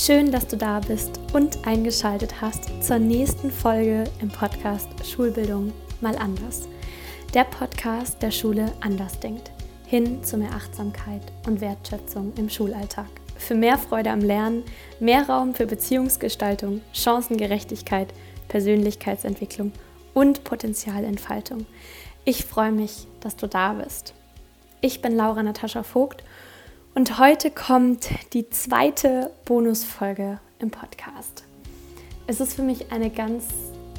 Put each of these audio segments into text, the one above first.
Schön, dass du da bist und eingeschaltet hast zur nächsten Folge im Podcast Schulbildung mal anders. Der Podcast der Schule anders denkt. Hin zu mehr Achtsamkeit und Wertschätzung im Schulalltag. Für mehr Freude am Lernen, mehr Raum für Beziehungsgestaltung, Chancengerechtigkeit, Persönlichkeitsentwicklung und Potenzialentfaltung. Ich freue mich, dass du da bist. Ich bin Laura Natascha Vogt und heute kommt die zweite Bonusfolge im Podcast. Es ist für mich eine ganz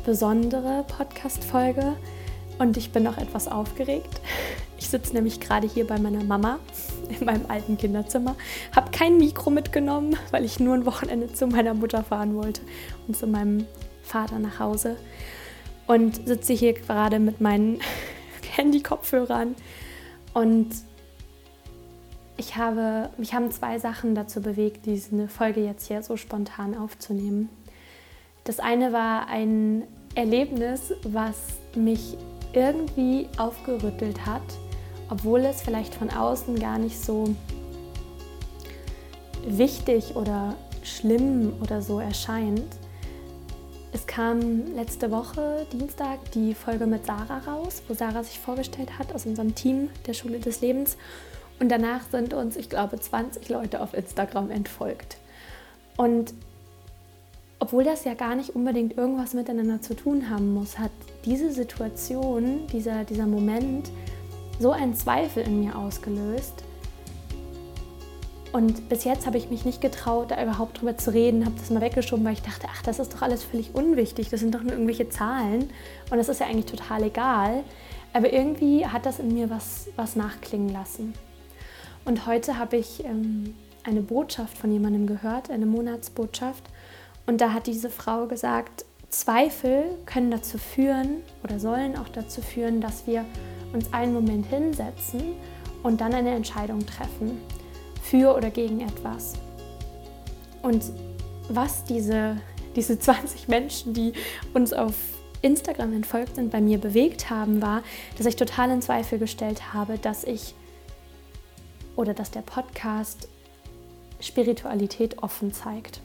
besondere Podcast-Folge und ich bin auch etwas aufgeregt. Ich sitze nämlich gerade hier bei meiner Mama in meinem alten Kinderzimmer, habe kein Mikro mitgenommen, weil ich nur ein Wochenende zu meiner Mutter fahren wollte und zu meinem Vater nach Hause und sitze hier gerade mit meinen Handy-Kopfhörern und ich habe, mich haben zwei Sachen dazu bewegt, diese Folge jetzt hier so spontan aufzunehmen. Das eine war ein Erlebnis, was mich irgendwie aufgerüttelt hat, obwohl es vielleicht von außen gar nicht so wichtig oder schlimm oder so erscheint. Es kam letzte Woche, Dienstag, die Folge mit Sarah raus, wo Sarah sich vorgestellt hat aus unserem Team der Schule des Lebens. Und danach sind uns, ich glaube, 20 Leute auf Instagram entfolgt. Und obwohl das ja gar nicht unbedingt irgendwas miteinander zu tun haben muss, hat diese Situation, dieser, dieser Moment so einen Zweifel in mir ausgelöst. Und bis jetzt habe ich mich nicht getraut, da überhaupt drüber zu reden, habe das mal weggeschoben, weil ich dachte, ach, das ist doch alles völlig unwichtig, das sind doch nur irgendwelche Zahlen und das ist ja eigentlich total egal. Aber irgendwie hat das in mir was, was nachklingen lassen. Und heute habe ich ähm, eine Botschaft von jemandem gehört, eine Monatsbotschaft. Und da hat diese Frau gesagt, Zweifel können dazu führen oder sollen auch dazu führen, dass wir uns einen Moment hinsetzen und dann eine Entscheidung treffen für oder gegen etwas. Und was diese, diese 20 Menschen, die uns auf Instagram entfolgt sind, bei mir bewegt haben, war, dass ich total in Zweifel gestellt habe, dass ich oder dass der Podcast Spiritualität offen zeigt.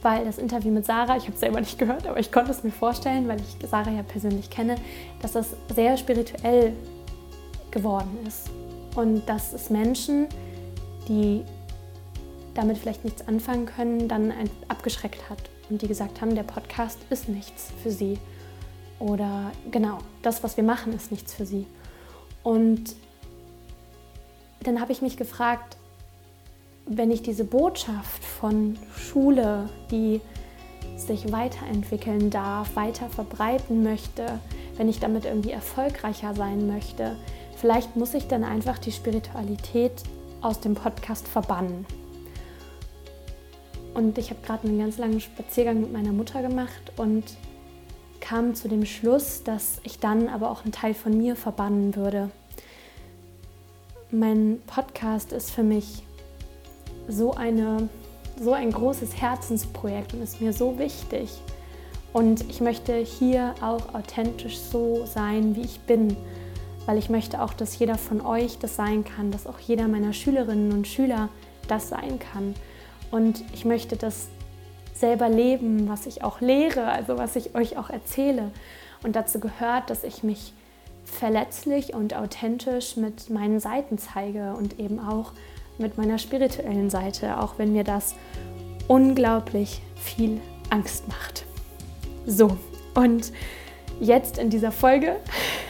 Weil das Interview mit Sarah, ich habe es selber nicht gehört, aber ich konnte es mir vorstellen, weil ich Sarah ja persönlich kenne, dass das sehr spirituell geworden ist. Und dass es Menschen, die damit vielleicht nichts anfangen können, dann abgeschreckt hat und die gesagt haben, der Podcast ist nichts für sie. Oder genau, das, was wir machen, ist nichts für sie. Und dann habe ich mich gefragt, wenn ich diese Botschaft von Schule, die sich weiterentwickeln darf, weiter verbreiten möchte, wenn ich damit irgendwie erfolgreicher sein möchte, vielleicht muss ich dann einfach die Spiritualität aus dem Podcast verbannen. Und ich habe gerade einen ganz langen Spaziergang mit meiner Mutter gemacht und kam zu dem Schluss, dass ich dann aber auch einen Teil von mir verbannen würde mein Podcast ist für mich so, eine, so ein großes Herzensprojekt und ist mir so wichtig. Und ich möchte hier auch authentisch so sein, wie ich bin, weil ich möchte auch, dass jeder von euch das sein kann, dass auch jeder meiner Schülerinnen und Schüler das sein kann. Und ich möchte das selber leben, was ich auch lehre, also was ich euch auch erzähle. Und dazu gehört, dass ich mich verletzlich und authentisch mit meinen Seiten zeige und eben auch mit meiner spirituellen Seite, auch wenn mir das unglaublich viel Angst macht. So, und jetzt in dieser Folge,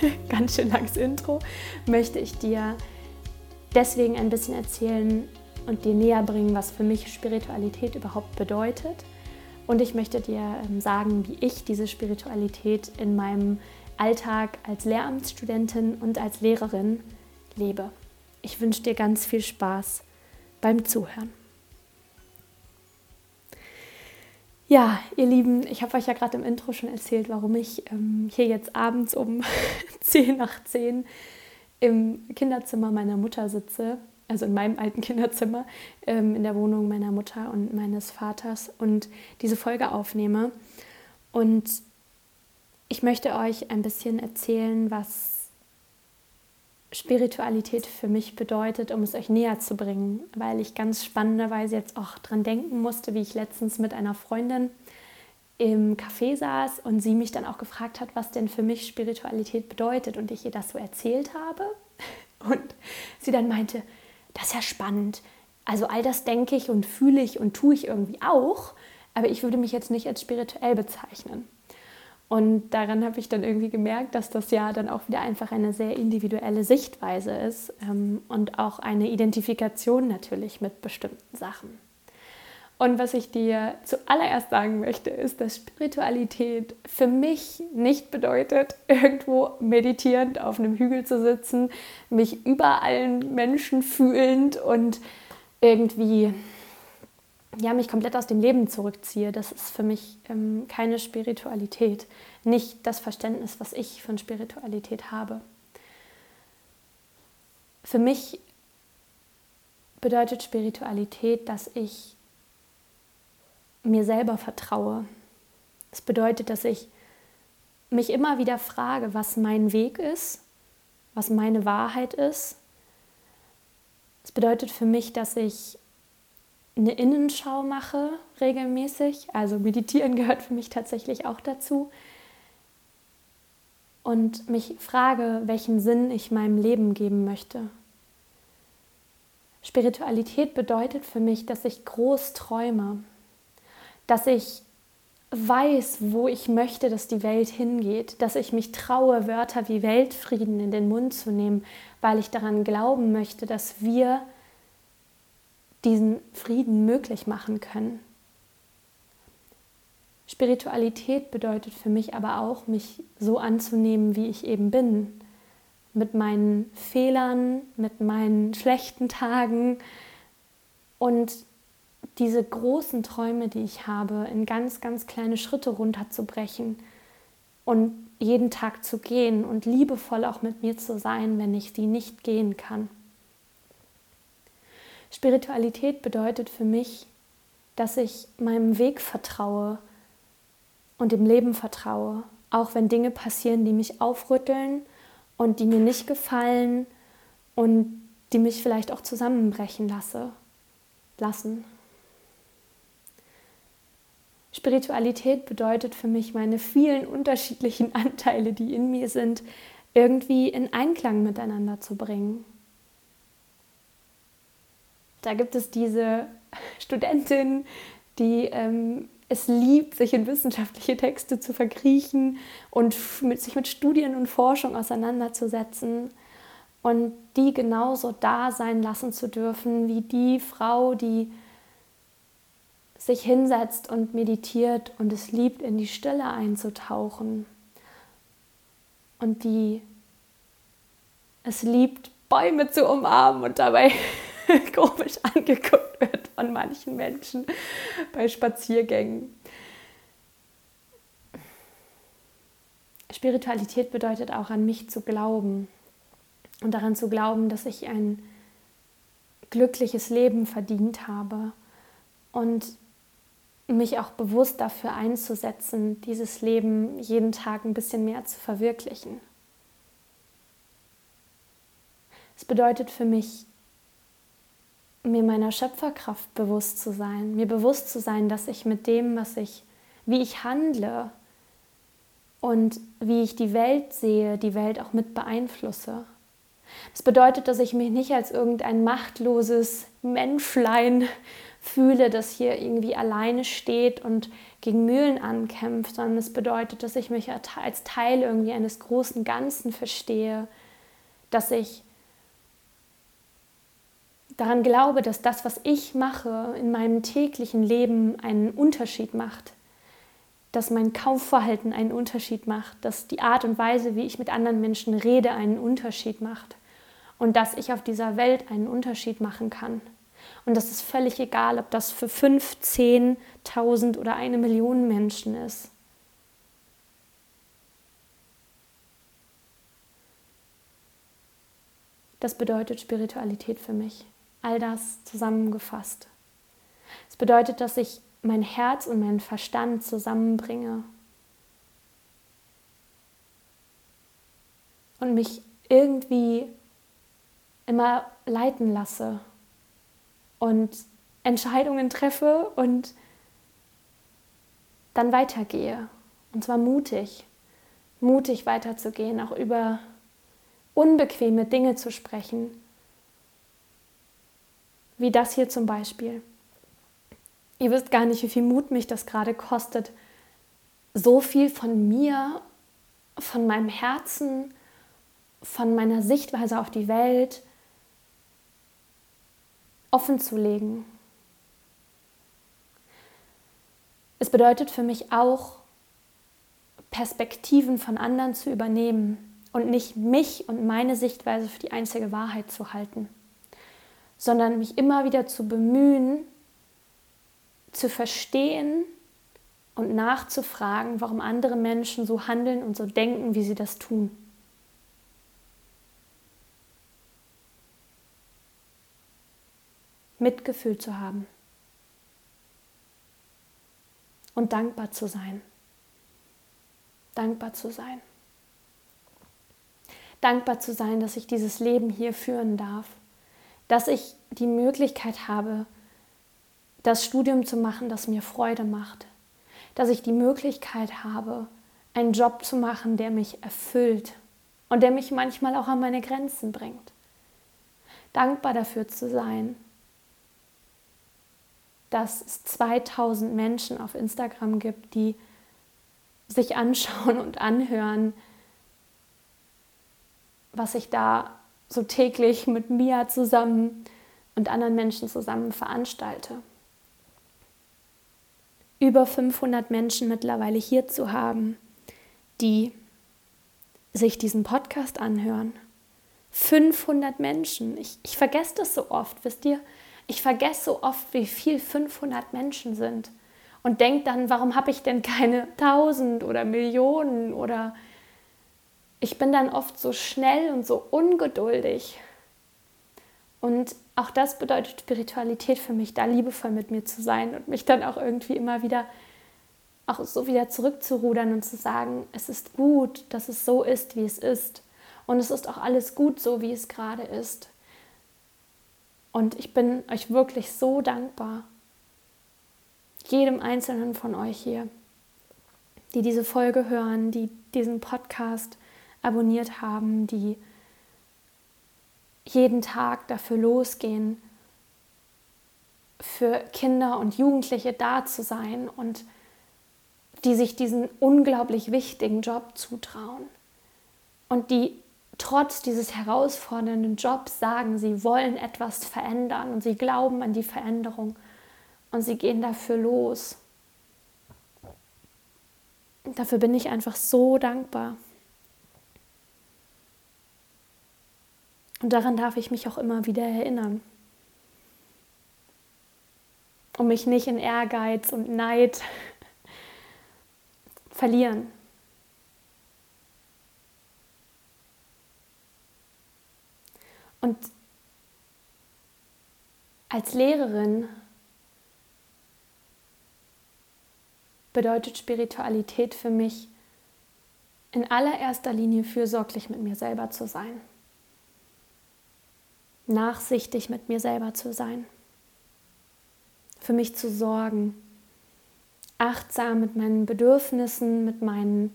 ganz schön langes Intro, möchte ich dir deswegen ein bisschen erzählen und dir näher bringen, was für mich Spiritualität überhaupt bedeutet. Und ich möchte dir ähm, sagen, wie ich diese Spiritualität in meinem Alltag als Lehramtsstudentin und als Lehrerin lebe. Ich wünsche dir ganz viel Spaß beim Zuhören. Ja, ihr Lieben, ich habe euch ja gerade im Intro schon erzählt, warum ich ähm, hier jetzt abends um 10 nach 10 im Kinderzimmer meiner Mutter sitze, also in meinem alten Kinderzimmer, ähm, in der Wohnung meiner Mutter und meines Vaters und diese Folge aufnehme. Und ich möchte euch ein bisschen erzählen, was Spiritualität für mich bedeutet, um es euch näher zu bringen, weil ich ganz spannenderweise jetzt auch dran denken musste, wie ich letztens mit einer Freundin im Café saß und sie mich dann auch gefragt hat, was denn für mich Spiritualität bedeutet und ich ihr das so erzählt habe und sie dann meinte, das ist ja spannend. Also all das denke ich und fühle ich und tue ich irgendwie auch, aber ich würde mich jetzt nicht als spirituell bezeichnen. Und daran habe ich dann irgendwie gemerkt, dass das ja dann auch wieder einfach eine sehr individuelle Sichtweise ist ähm, und auch eine Identifikation natürlich mit bestimmten Sachen. Und was ich dir zuallererst sagen möchte, ist, dass Spiritualität für mich nicht bedeutet, irgendwo meditierend auf einem Hügel zu sitzen, mich über allen Menschen fühlend und irgendwie ja, mich komplett aus dem Leben zurückziehe. Das ist für mich ähm, keine Spiritualität, nicht das Verständnis, was ich von Spiritualität habe. Für mich bedeutet Spiritualität, dass ich mir selber vertraue. Das bedeutet, dass ich mich immer wieder frage, was mein Weg ist, was meine Wahrheit ist. Es bedeutet für mich, dass ich eine Innenschau mache regelmäßig. Also meditieren gehört für mich tatsächlich auch dazu. Und mich frage, welchen Sinn ich meinem Leben geben möchte. Spiritualität bedeutet für mich, dass ich groß träume, dass ich weiß, wo ich möchte, dass die Welt hingeht, dass ich mich traue, Wörter wie Weltfrieden in den Mund zu nehmen, weil ich daran glauben möchte, dass wir diesen Frieden möglich machen können. Spiritualität bedeutet für mich aber auch, mich so anzunehmen, wie ich eben bin, mit meinen Fehlern, mit meinen schlechten Tagen und diese großen Träume, die ich habe, in ganz, ganz kleine Schritte runterzubrechen und jeden Tag zu gehen und liebevoll auch mit mir zu sein, wenn ich die nicht gehen kann. Spiritualität bedeutet für mich, dass ich meinem Weg vertraue und dem Leben vertraue, auch wenn Dinge passieren, die mich aufrütteln und die mir nicht gefallen und die mich vielleicht auch zusammenbrechen lasse, lassen. Spiritualität bedeutet für mich, meine vielen unterschiedlichen Anteile, die in mir sind, irgendwie in Einklang miteinander zu bringen. Da gibt es diese Studentin, die ähm, es liebt, sich in wissenschaftliche Texte zu verkriechen und mit, sich mit Studien und Forschung auseinanderzusetzen und die genauso da sein lassen zu dürfen wie die Frau, die sich hinsetzt und meditiert und es liebt, in die Stille einzutauchen. Und die es liebt, Bäume zu umarmen und dabei komisch angeguckt wird von manchen Menschen bei Spaziergängen. Spiritualität bedeutet auch an mich zu glauben und daran zu glauben, dass ich ein glückliches Leben verdient habe und mich auch bewusst dafür einzusetzen, dieses Leben jeden Tag ein bisschen mehr zu verwirklichen. Es bedeutet für mich, mir meiner Schöpferkraft bewusst zu sein, mir bewusst zu sein, dass ich mit dem, was ich, wie ich handle und wie ich die Welt sehe, die Welt auch mit beeinflusse. Das bedeutet, dass ich mich nicht als irgendein machtloses Menschlein fühle, das hier irgendwie alleine steht und gegen Mühlen ankämpft, sondern es bedeutet, dass ich mich als Teil irgendwie eines großen Ganzen verstehe, dass ich daran glaube, dass das, was ich mache in meinem täglichen Leben einen Unterschied macht, dass mein Kaufverhalten einen Unterschied macht, dass die Art und Weise, wie ich mit anderen Menschen rede, einen Unterschied macht und dass ich auf dieser Welt einen Unterschied machen kann. Und das ist völlig egal, ob das für fünf, zehn, tausend oder eine Million Menschen ist. Das bedeutet Spiritualität für mich. All das zusammengefasst. Es bedeutet, dass ich mein Herz und meinen Verstand zusammenbringe und mich irgendwie immer leiten lasse und Entscheidungen treffe und dann weitergehe. Und zwar mutig, mutig weiterzugehen, auch über unbequeme Dinge zu sprechen, wie das hier zum Beispiel. Ihr wisst gar nicht, wie viel Mut mich das gerade kostet, so viel von mir, von meinem Herzen, von meiner Sichtweise auf die Welt offen zu legen. Es bedeutet für mich auch, Perspektiven von anderen zu übernehmen und nicht mich und meine Sichtweise für die einzige Wahrheit zu halten, sondern mich immer wieder zu bemühen, zu verstehen und nachzufragen, warum andere Menschen so handeln und so denken, wie sie das tun. Mitgefühl zu haben und dankbar zu sein. Dankbar zu sein. Dankbar zu sein, dass ich dieses Leben hier führen darf, dass ich die Möglichkeit habe, das Studium zu machen, das mir Freude macht, dass ich die Möglichkeit habe, einen Job zu machen, der mich erfüllt und der mich manchmal auch an meine Grenzen bringt. Dankbar dafür zu sein, dass es 2000 Menschen auf Instagram gibt, die sich anschauen und anhören, was ich da so täglich mit Mia zusammen und anderen Menschen zusammen veranstalte. Über 500 Menschen mittlerweile hier zu haben, die sich diesen Podcast anhören. 500 Menschen. Ich, ich vergesse das so oft, wisst ihr? Ich vergesse so oft, wie viel 500 Menschen sind und denke dann, warum habe ich denn keine 1000 oder Millionen oder ich bin dann oft so schnell und so ungeduldig. Und auch das bedeutet Spiritualität für mich, da liebevoll mit mir zu sein und mich dann auch irgendwie immer wieder auch so wieder zurückzurudern und zu sagen, es ist gut, dass es so ist, wie es ist. Und es ist auch alles gut so, wie es gerade ist. Und ich bin euch wirklich so dankbar, jedem Einzelnen von euch hier, die diese Folge hören, die diesen Podcast abonniert haben, die jeden Tag dafür losgehen, für Kinder und Jugendliche da zu sein und die sich diesen unglaublich wichtigen Job zutrauen und die trotz dieses herausfordernden Jobs sagen, sie wollen etwas verändern und sie glauben an die Veränderung und sie gehen dafür los. Dafür bin ich einfach so dankbar. Und daran darf ich mich auch immer wieder erinnern. Um mich nicht in Ehrgeiz und Neid verlieren. Und als Lehrerin bedeutet Spiritualität für mich in allererster Linie fürsorglich mit mir selber zu sein, nachsichtig mit mir selber zu sein, für mich zu sorgen, achtsam mit meinen Bedürfnissen, mit meinen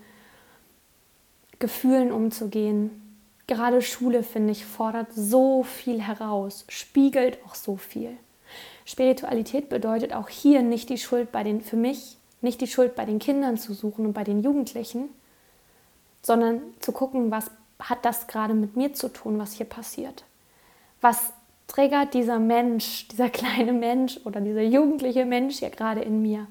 Gefühlen umzugehen, Gerade Schule, finde ich, fordert so viel heraus, spiegelt auch so viel. Spiritualität bedeutet auch hier nicht die Schuld bei den, für mich, nicht die Schuld bei den Kindern zu suchen und bei den Jugendlichen, sondern zu gucken, was hat das gerade mit mir zu tun, was hier passiert. Was triggert dieser Mensch, dieser kleine Mensch oder dieser jugendliche Mensch hier gerade in mir?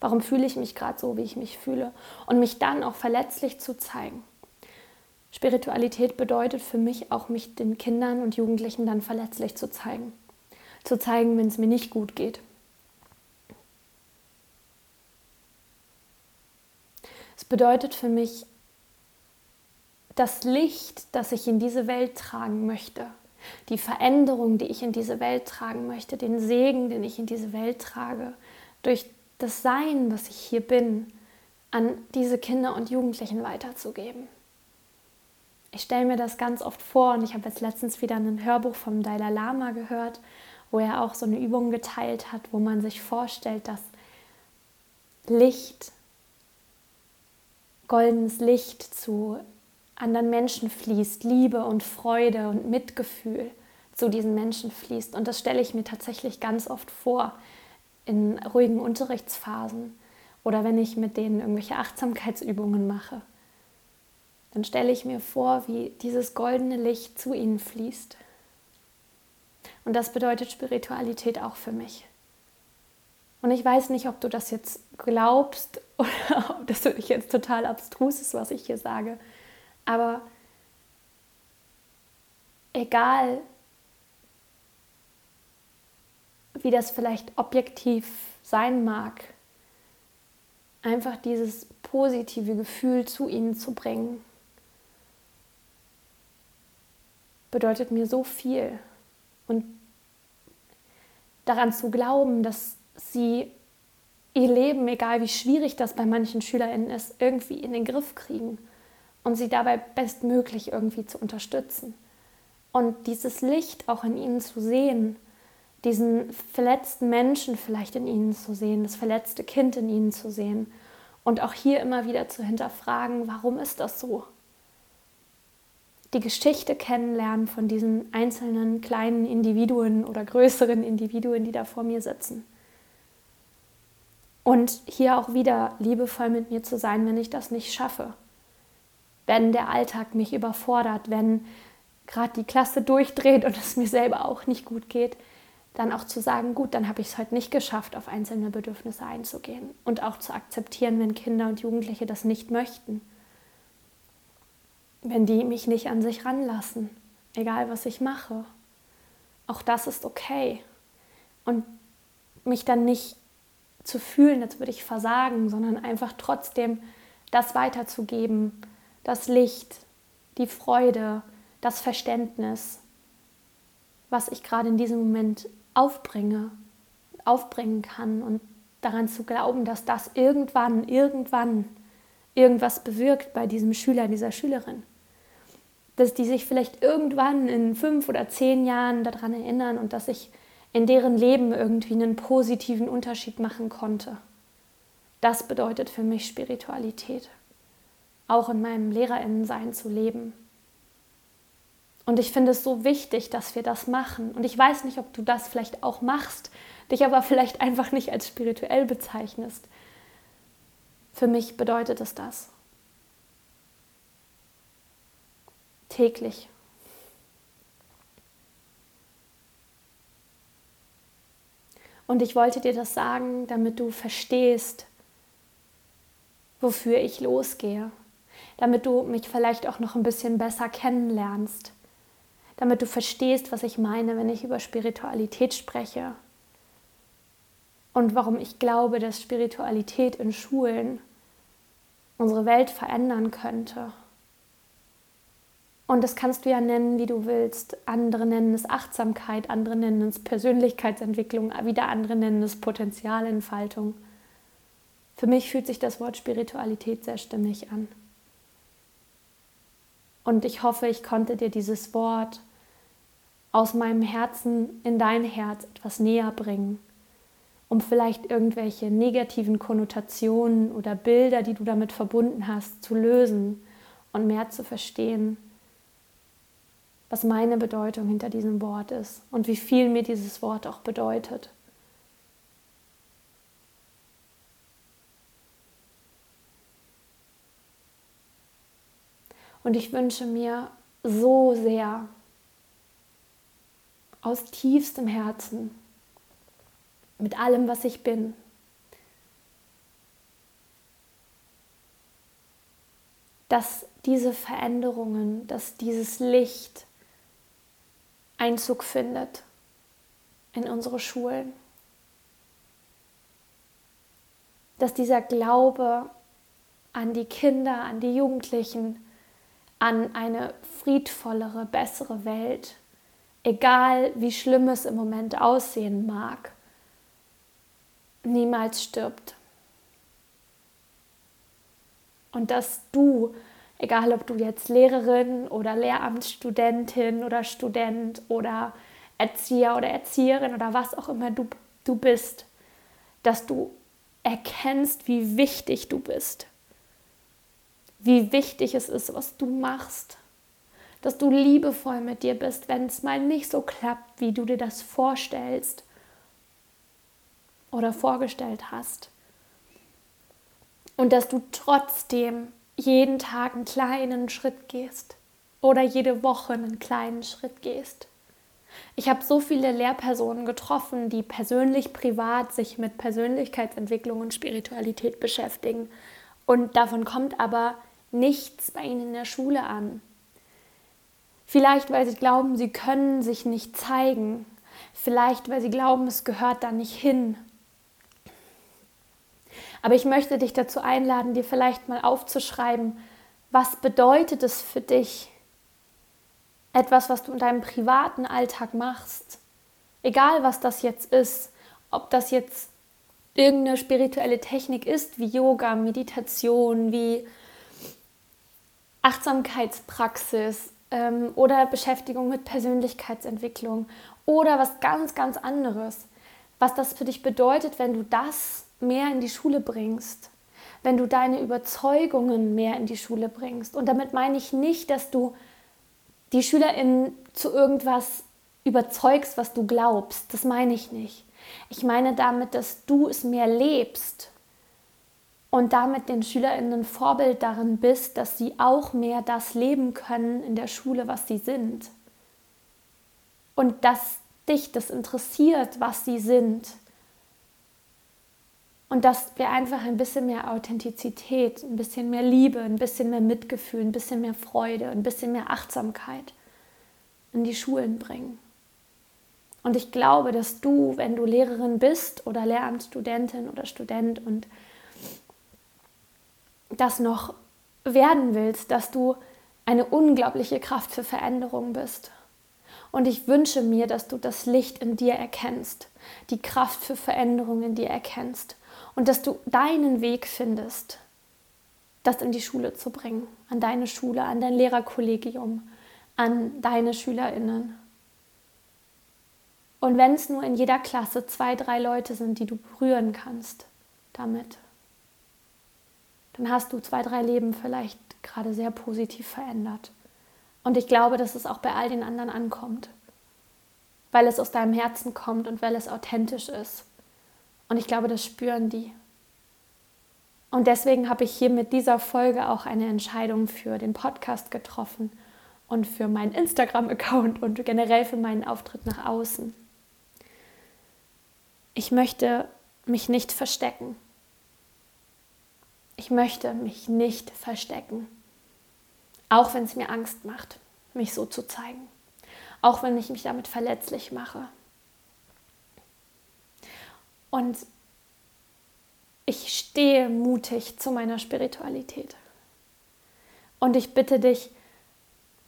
Warum fühle ich mich gerade so, wie ich mich fühle? Und mich dann auch verletzlich zu zeigen. Spiritualität bedeutet für mich auch, mich den Kindern und Jugendlichen dann verletzlich zu zeigen. Zu zeigen, wenn es mir nicht gut geht. Es bedeutet für mich, das Licht, das ich in diese Welt tragen möchte, die Veränderung, die ich in diese Welt tragen möchte, den Segen, den ich in diese Welt trage, durch das Sein, was ich hier bin, an diese Kinder und Jugendlichen weiterzugeben. Ich stelle mir das ganz oft vor und ich habe jetzt letztens wieder ein Hörbuch vom Dalai Lama gehört, wo er auch so eine Übung geteilt hat, wo man sich vorstellt, dass Licht, goldenes Licht zu anderen Menschen fließt, Liebe und Freude und Mitgefühl zu diesen Menschen fließt. Und das stelle ich mir tatsächlich ganz oft vor in ruhigen Unterrichtsphasen oder wenn ich mit denen irgendwelche Achtsamkeitsübungen mache. Dann stelle ich mir vor, wie dieses goldene Licht zu ihnen fließt. Und das bedeutet Spiritualität auch für mich. Und ich weiß nicht, ob du das jetzt glaubst oder ob das für dich jetzt total abstrus ist, was ich hier sage. Aber egal, wie das vielleicht objektiv sein mag, einfach dieses positive Gefühl zu ihnen zu bringen, bedeutet mir so viel. Und daran zu glauben, dass sie ihr Leben, egal wie schwierig das bei manchen SchülerInnen ist, irgendwie in den Griff kriegen und sie dabei bestmöglich irgendwie zu unterstützen. Und dieses Licht auch in ihnen zu sehen, diesen verletzten Menschen vielleicht in ihnen zu sehen, das verletzte Kind in ihnen zu sehen und auch hier immer wieder zu hinterfragen, warum ist das so? Die Geschichte kennenlernen von diesen einzelnen kleinen Individuen oder größeren Individuen, die da vor mir sitzen. Und hier auch wieder liebevoll mit mir zu sein, wenn ich das nicht schaffe. Wenn der Alltag mich überfordert, wenn gerade die Klasse durchdreht und es mir selber auch nicht gut geht, dann auch zu sagen, gut, dann habe ich es heute nicht geschafft, auf einzelne Bedürfnisse einzugehen und auch zu akzeptieren, wenn Kinder und Jugendliche das nicht möchten, wenn die mich nicht an sich ranlassen, egal was ich mache. Auch das ist okay. Und mich dann nicht zu fühlen, als würde ich versagen, sondern einfach trotzdem das weiterzugeben, das Licht, die Freude, das Verständnis, was ich gerade in diesem Moment aufbringe, aufbringen kann und daran zu glauben, dass das irgendwann, irgendwann irgendwas bewirkt bei diesem Schüler, dieser Schülerin. Dass die sich vielleicht irgendwann in fünf oder zehn Jahren daran erinnern und dass ich in deren Leben irgendwie einen positiven Unterschied machen konnte. Das bedeutet für mich Spiritualität. Auch in meinem Lehrerinnensein zu leben. Und ich finde es so wichtig, dass wir das machen. Und ich weiß nicht, ob du das vielleicht auch machst, dich aber vielleicht einfach nicht als spirituell bezeichnest. Für mich bedeutet es das. Täglich Und ich wollte dir das sagen, damit du verstehst, wofür ich losgehe, damit du mich vielleicht auch noch ein bisschen besser kennenlernst, damit du verstehst, was ich meine, wenn ich über Spiritualität spreche und warum ich glaube, dass Spiritualität in Schulen unsere Welt verändern könnte und das kannst du ja nennen, wie du willst. Andere nennen es Achtsamkeit, andere nennen es Persönlichkeitsentwicklung, wieder andere nennen es Potenzialentfaltung. Für mich fühlt sich das Wort Spiritualität sehr stimmig an. Und ich hoffe, ich konnte dir dieses Wort aus meinem Herzen in dein Herz etwas näher bringen, um vielleicht irgendwelche negativen Konnotationen oder Bilder, die du damit verbunden hast, zu lösen und mehr zu verstehen was meine Bedeutung hinter diesem Wort ist und wie viel mir dieses Wort auch bedeutet. Und ich wünsche mir so sehr aus tiefstem Herzen, mit allem, was ich bin, dass diese Veränderungen, dass dieses Licht, Einzug findet in unsere Schulen. Dass dieser Glaube an die Kinder, an die Jugendlichen, an eine friedvollere, bessere Welt, egal wie schlimm es im Moment aussehen mag, niemals stirbt. Und dass du Egal, ob du jetzt Lehrerin oder Lehramtsstudentin oder Student oder Erzieher oder Erzieherin oder was auch immer du, du bist, dass du erkennst, wie wichtig du bist, wie wichtig es ist, was du machst, dass du liebevoll mit dir bist, wenn es mal nicht so klappt, wie du dir das vorstellst oder vorgestellt hast. Und dass du trotzdem jeden Tag einen kleinen Schritt gehst oder jede Woche einen kleinen Schritt gehst. Ich habe so viele Lehrpersonen getroffen, die persönlich, privat sich mit Persönlichkeitsentwicklung und Spiritualität beschäftigen. Und davon kommt aber nichts bei ihnen in der Schule an. Vielleicht, weil sie glauben, sie können sich nicht zeigen. Vielleicht, weil sie glauben, es gehört da nicht hin. Aber ich möchte dich dazu einladen, dir vielleicht mal aufzuschreiben, was bedeutet es für dich, etwas, was du in deinem privaten Alltag machst, egal was das jetzt ist, ob das jetzt irgendeine spirituelle Technik ist, wie Yoga, Meditation, wie Achtsamkeitspraxis ähm, oder Beschäftigung mit Persönlichkeitsentwicklung oder was ganz, ganz anderes, was das für dich bedeutet, wenn du das mehr in die Schule bringst, wenn du deine Überzeugungen mehr in die Schule bringst. Und damit meine ich nicht, dass du die SchülerInnen zu irgendwas überzeugst, was du glaubst. Das meine ich nicht. Ich meine damit, dass du es mehr lebst und damit den SchülerInnen ein Vorbild darin bist, dass sie auch mehr das leben können in der Schule, was sie sind. Und dass dich das interessiert, was sie sind und dass wir einfach ein bisschen mehr Authentizität, ein bisschen mehr Liebe, ein bisschen mehr Mitgefühl, ein bisschen mehr Freude, ein bisschen mehr Achtsamkeit in die Schulen bringen. Und ich glaube, dass du, wenn du Lehrerin bist oder Lehramtsstudentin oder Student und das noch werden willst, dass du eine unglaubliche Kraft für Veränderung bist. Und ich wünsche mir, dass du das Licht in dir erkennst, die Kraft für Veränderung in dir erkennst und dass du deinen Weg findest, das in die Schule zu bringen, an deine Schule, an dein Lehrerkollegium, an deine Schülerinnen. Und wenn es nur in jeder Klasse zwei, drei Leute sind, die du berühren kannst damit, dann hast du zwei, drei Leben vielleicht gerade sehr positiv verändert. Und ich glaube, dass es auch bei all den anderen ankommt, weil es aus deinem Herzen kommt und weil es authentisch ist. Und ich glaube, das spüren die. Und deswegen habe ich hier mit dieser Folge auch eine Entscheidung für den Podcast getroffen und für meinen Instagram-Account und generell für meinen Auftritt nach außen. Ich möchte mich nicht verstecken. Ich möchte mich nicht verstecken. Auch wenn es mir Angst macht, mich so zu zeigen. Auch wenn ich mich damit verletzlich mache. Und ich stehe mutig zu meiner Spiritualität. Und ich bitte dich,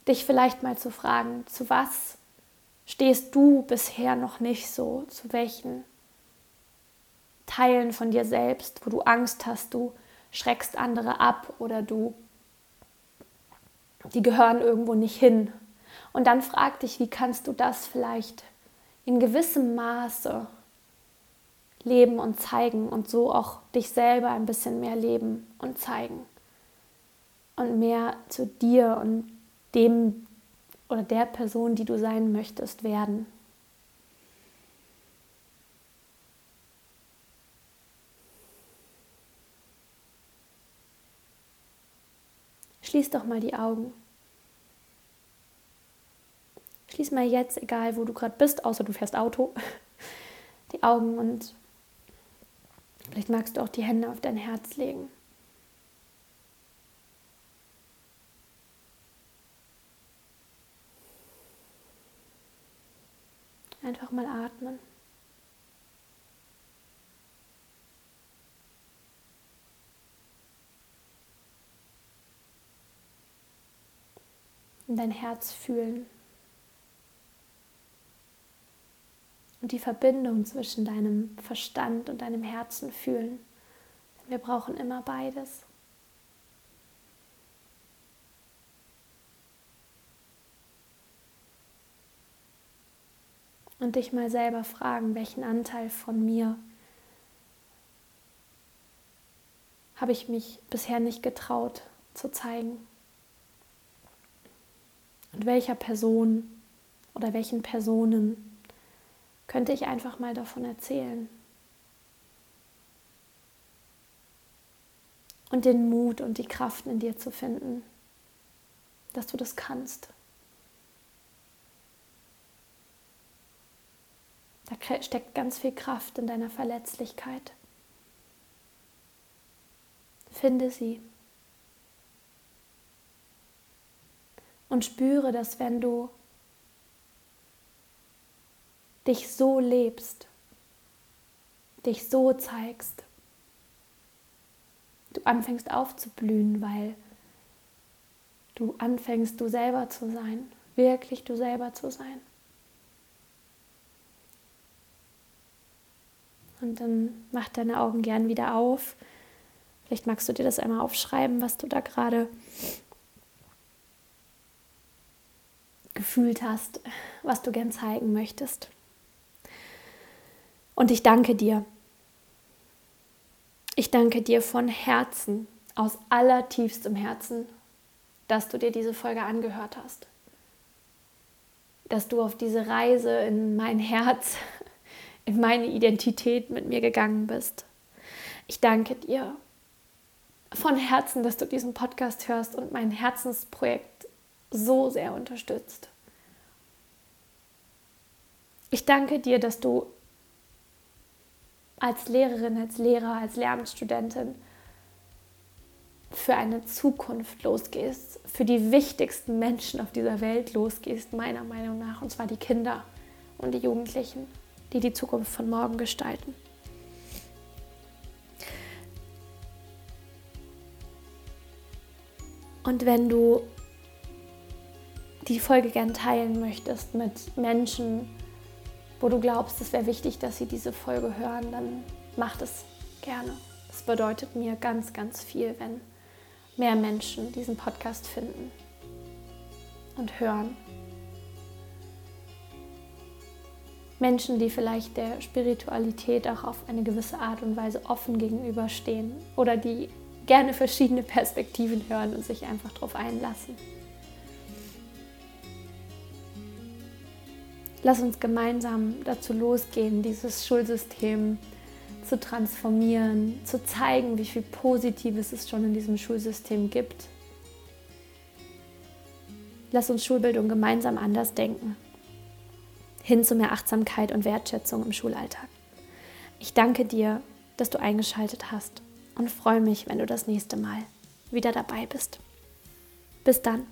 dich vielleicht mal zu fragen, zu was stehst du bisher noch nicht so, zu welchen Teilen von dir selbst, wo du Angst hast, du schreckst andere ab oder du, die gehören irgendwo nicht hin. Und dann frag dich, wie kannst du das vielleicht in gewissem Maße leben und zeigen und so auch dich selber ein bisschen mehr leben und zeigen und mehr zu dir und dem oder der Person, die du sein möchtest, werden. Schließ doch mal die Augen. Schließ mal jetzt, egal wo du gerade bist, außer du fährst Auto, die Augen und Vielleicht magst du auch die Hände auf dein Herz legen. dein Herz fühlen. Und die Verbindung zwischen deinem Verstand und deinem Herzen fühlen. Denn wir brauchen immer beides. Und dich mal selber fragen, welchen Anteil von mir habe ich mich bisher nicht getraut zu zeigen. Und welcher Person oder welchen Personen könnte ich einfach mal davon erzählen. Und den Mut und die Kraft in dir zu finden, dass du das kannst. Da steckt ganz viel Kraft in deiner Verletzlichkeit. Finde sie. Und spüre, dass wenn du dich so lebst, dich so zeigst, du anfängst aufzublühen, weil du anfängst, du selber zu sein, wirklich du selber zu sein. Und dann mach deine Augen gern wieder auf. Vielleicht magst du dir das einmal aufschreiben, was du da gerade gefühlt hast, was du gern zeigen möchtest. Und ich danke dir. Ich danke dir von Herzen, aus allertiefstem Herzen, dass du dir diese Folge angehört hast. Dass du auf diese Reise in mein Herz in meine Identität mit mir gegangen bist. Ich danke dir von Herzen, dass du diesen Podcast hörst und mein Herzensprojekt so sehr unterstützt. Ich danke dir, dass du als Lehrerin, als Lehrer, als Lehramtsstudentin für eine Zukunft losgehst, für die wichtigsten Menschen auf dieser Welt losgehst, meiner Meinung nach, und zwar die Kinder und die Jugendlichen die die Zukunft von morgen gestalten. Und wenn du die Folge gern teilen möchtest mit Menschen, wo du glaubst, es wäre wichtig, dass sie diese Folge hören, dann mach das gerne. Es bedeutet mir ganz, ganz viel, wenn mehr Menschen diesen Podcast finden und hören Menschen, die vielleicht der Spiritualität auch auf eine gewisse Art und Weise offen gegenüberstehen oder die gerne verschiedene Perspektiven hören und sich einfach darauf einlassen. Lass uns gemeinsam dazu losgehen, dieses Schulsystem zu transformieren, zu zeigen, wie viel Positives es schon in diesem Schulsystem gibt. Lass uns Schulbildung gemeinsam anders denken hin zu mehr Achtsamkeit und Wertschätzung im Schulalltag. Ich danke dir, dass du eingeschaltet hast und freue mich, wenn du das nächste Mal wieder dabei bist. Bis dann.